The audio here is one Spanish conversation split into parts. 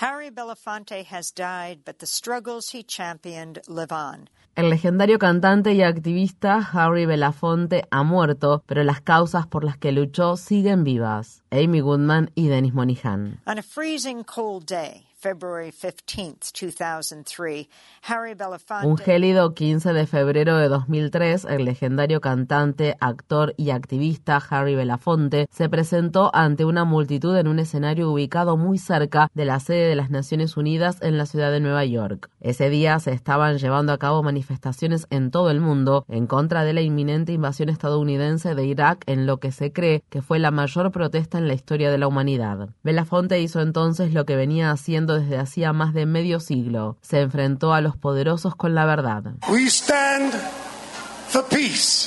Harry Belafonte has died, but the struggles he championed live on. El legendario cantante y activista Harry Belafonte ha muerto, pero las causas por las que luchó siguen vivas. Amy Goodman y Dennis Monihan. On a freezing cold day, February 15, 2003, Harry Belafonte. Un gélido 15 de febrero de 2003, el legendario cantante, actor y activista Harry Belafonte se presentó ante una multitud en un escenario ubicado muy cerca de la sede de las Naciones Unidas en la ciudad de Nueva York. Ese día se estaban llevando a cabo manifestaciones en todo el mundo en contra de la inminente invasión estadounidense de Irak en lo que se cree que fue la mayor protesta en la historia de la humanidad. Belafonte hizo entonces lo que venía haciendo desde hacía más de medio siglo. Se enfrentó a los poderosos con la verdad.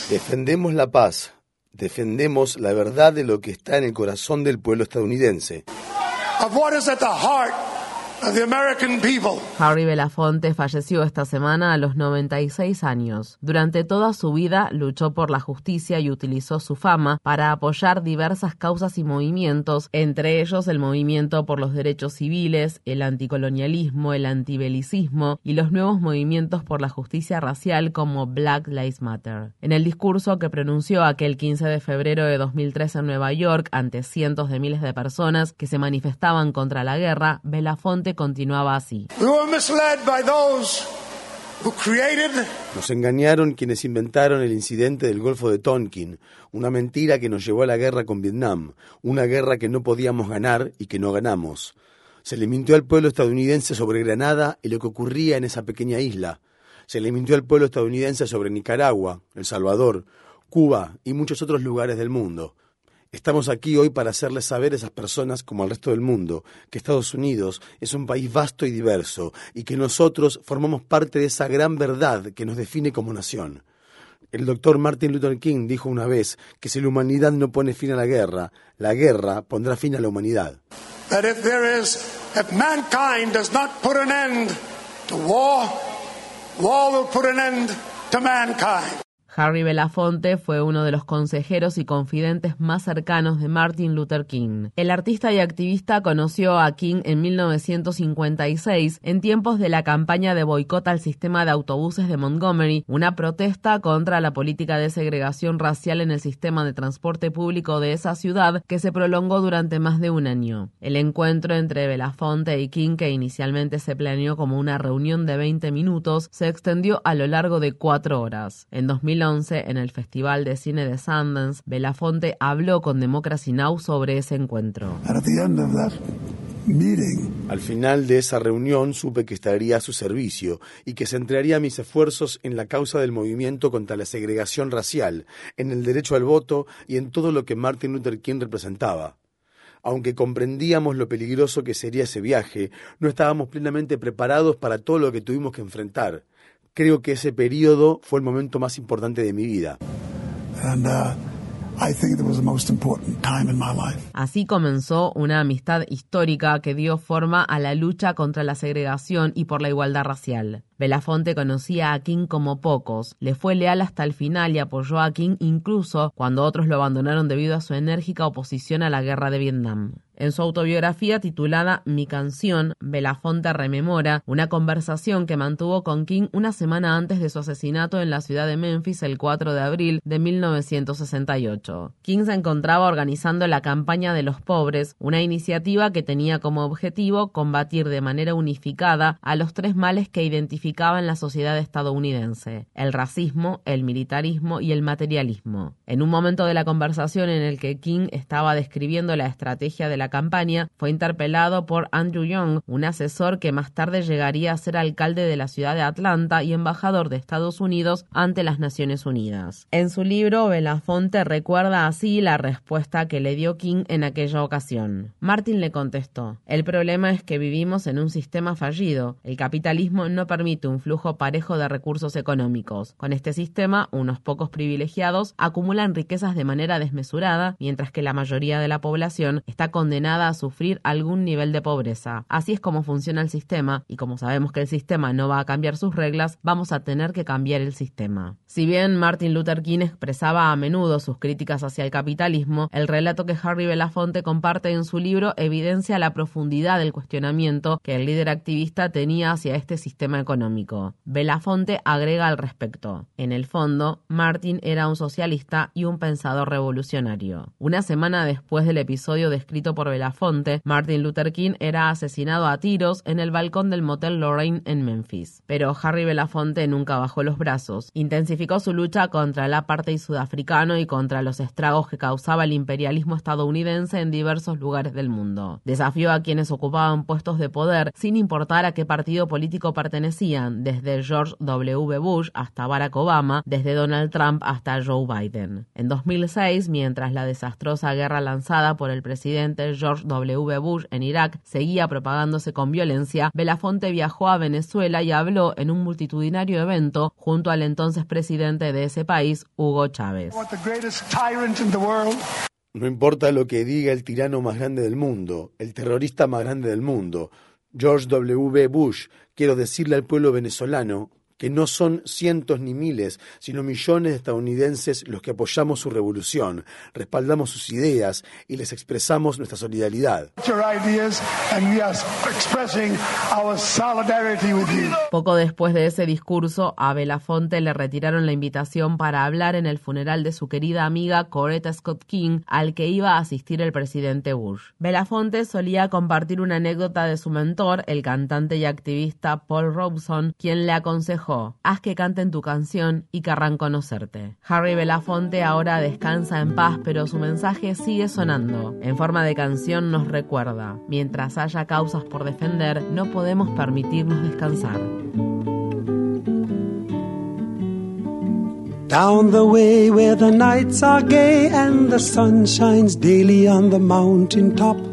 Defendemos la paz. Defendemos la verdad de lo que está en el corazón del pueblo estadounidense. Harry Belafonte falleció esta semana a los 96 años. Durante toda su vida luchó por la justicia y utilizó su fama para apoyar diversas causas y movimientos, entre ellos el movimiento por los derechos civiles, el anticolonialismo, el antibelicismo y los nuevos movimientos por la justicia racial como Black Lives Matter. En el discurso que pronunció aquel 15 de febrero de 2003 en Nueva York ante cientos de miles de personas que se manifestaban contra la guerra, Belafonte continuaba así. Nos engañaron quienes inventaron el incidente del Golfo de Tonkin, una mentira que nos llevó a la guerra con Vietnam, una guerra que no podíamos ganar y que no ganamos. Se le mintió al pueblo estadounidense sobre Granada y lo que ocurría en esa pequeña isla. Se le mintió al pueblo estadounidense sobre Nicaragua, El Salvador, Cuba y muchos otros lugares del mundo. Estamos aquí hoy para hacerles saber a esas personas, como al resto del mundo, que Estados Unidos es un país vasto y diverso y que nosotros formamos parte de esa gran verdad que nos define como nación. El doctor Martin Luther King dijo una vez que si la humanidad no pone fin a la guerra, la guerra pondrá fin a la humanidad. That if there is, if mankind does not put an end to war, war will put an end to mankind. Harry Belafonte fue uno de los consejeros y confidentes más cercanos de Martin Luther King. El artista y activista conoció a King en 1956 en tiempos de la campaña de boicot al sistema de autobuses de Montgomery, una protesta contra la política de segregación racial en el sistema de transporte público de esa ciudad que se prolongó durante más de un año. El encuentro entre Belafonte y King, que inicialmente se planeó como una reunión de 20 minutos, se extendió a lo largo de cuatro horas. En 2011, en el Festival de Cine de Sundance, Belafonte habló con Democracy Now! sobre ese encuentro. Al final de esa reunión supe que estaría a su servicio y que centraría mis esfuerzos en la causa del movimiento contra la segregación racial, en el derecho al voto y en todo lo que Martin Luther King representaba. Aunque comprendíamos lo peligroso que sería ese viaje, no estábamos plenamente preparados para todo lo que tuvimos que enfrentar creo que ese periodo fue el momento más importante de mi vida. Así comenzó una amistad histórica que dio forma a la lucha contra la segregación y por la igualdad racial. Belafonte conocía a King como pocos, le fue leal hasta el final y apoyó a King incluso cuando otros lo abandonaron debido a su enérgica oposición a la guerra de Vietnam. En su autobiografía titulada Mi canción, Belafonte rememora una conversación que mantuvo con King una semana antes de su asesinato en la ciudad de Memphis el 4 de abril de 1968. King se encontraba organizando la campaña de los pobres, una iniciativa que tenía como objetivo combatir de manera unificada a los tres males que identificaba en la sociedad estadounidense, el racismo, el militarismo y el materialismo. En un momento de la conversación en el que King estaba describiendo la estrategia de la campaña, fue interpelado por Andrew Young, un asesor que más tarde llegaría a ser alcalde de la ciudad de Atlanta y embajador de Estados Unidos ante las Naciones Unidas. En su libro, Belafonte recuerda así la respuesta que le dio King en aquella ocasión. Martin le contestó, el problema es que vivimos en un sistema fallido. El capitalismo no permite un flujo parejo de recursos económicos. Con este sistema, unos pocos privilegiados acumulan riquezas de manera desmesurada, mientras que la mayoría de la población está condenada a sufrir algún nivel de pobreza. Así es como funciona el sistema, y como sabemos que el sistema no va a cambiar sus reglas, vamos a tener que cambiar el sistema. Si bien Martin Luther King expresaba a menudo sus críticas hacia el capitalismo, el relato que Harry Belafonte comparte en su libro evidencia la profundidad del cuestionamiento que el líder activista tenía hacia este sistema económico. Belafonte agrega al respecto. En el fondo, Martin era un socialista y un pensador revolucionario. Una semana después del episodio descrito por Belafonte, Martin Luther King era asesinado a tiros en el balcón del motel Lorraine en Memphis. Pero Harry Belafonte nunca bajó los brazos. Intensificó su lucha contra el apartheid sudafricano y contra los estragos que causaba el imperialismo estadounidense en diversos lugares del mundo. Desafió a quienes ocupaban puestos de poder sin importar a qué partido político pertenecían, desde George W. Bush hasta Barack Obama, desde Donald Trump hasta Joe Biden. En 2006, mientras la desastrosa guerra lanzada por el presidente George W. Bush en Irak seguía propagándose con violencia, Belafonte viajó a Venezuela y habló en un multitudinario evento junto al entonces presidente de ese país, Hugo Chávez. No importa lo que diga el tirano más grande del mundo, el terrorista más grande del mundo, George W. Bush, quiero decirle al pueblo venezolano que no son cientos ni miles, sino millones de estadounidenses los que apoyamos su revolución, respaldamos sus ideas y les expresamos nuestra solidaridad. Poco después de ese discurso, a Belafonte le retiraron la invitación para hablar en el funeral de su querida amiga Coretta Scott King, al que iba a asistir el presidente Bush. Belafonte solía compartir una anécdota de su mentor, el cantante y activista Paul Robeson, quien le aconsejó haz que canten tu canción y querrán conocerte. Harry Belafonte ahora descansa en paz, pero su mensaje sigue sonando. En forma de canción nos recuerda, mientras haya causas por defender, no podemos permitirnos descansar. Down the way where the nights are gay and the sun shines daily on the mountain top.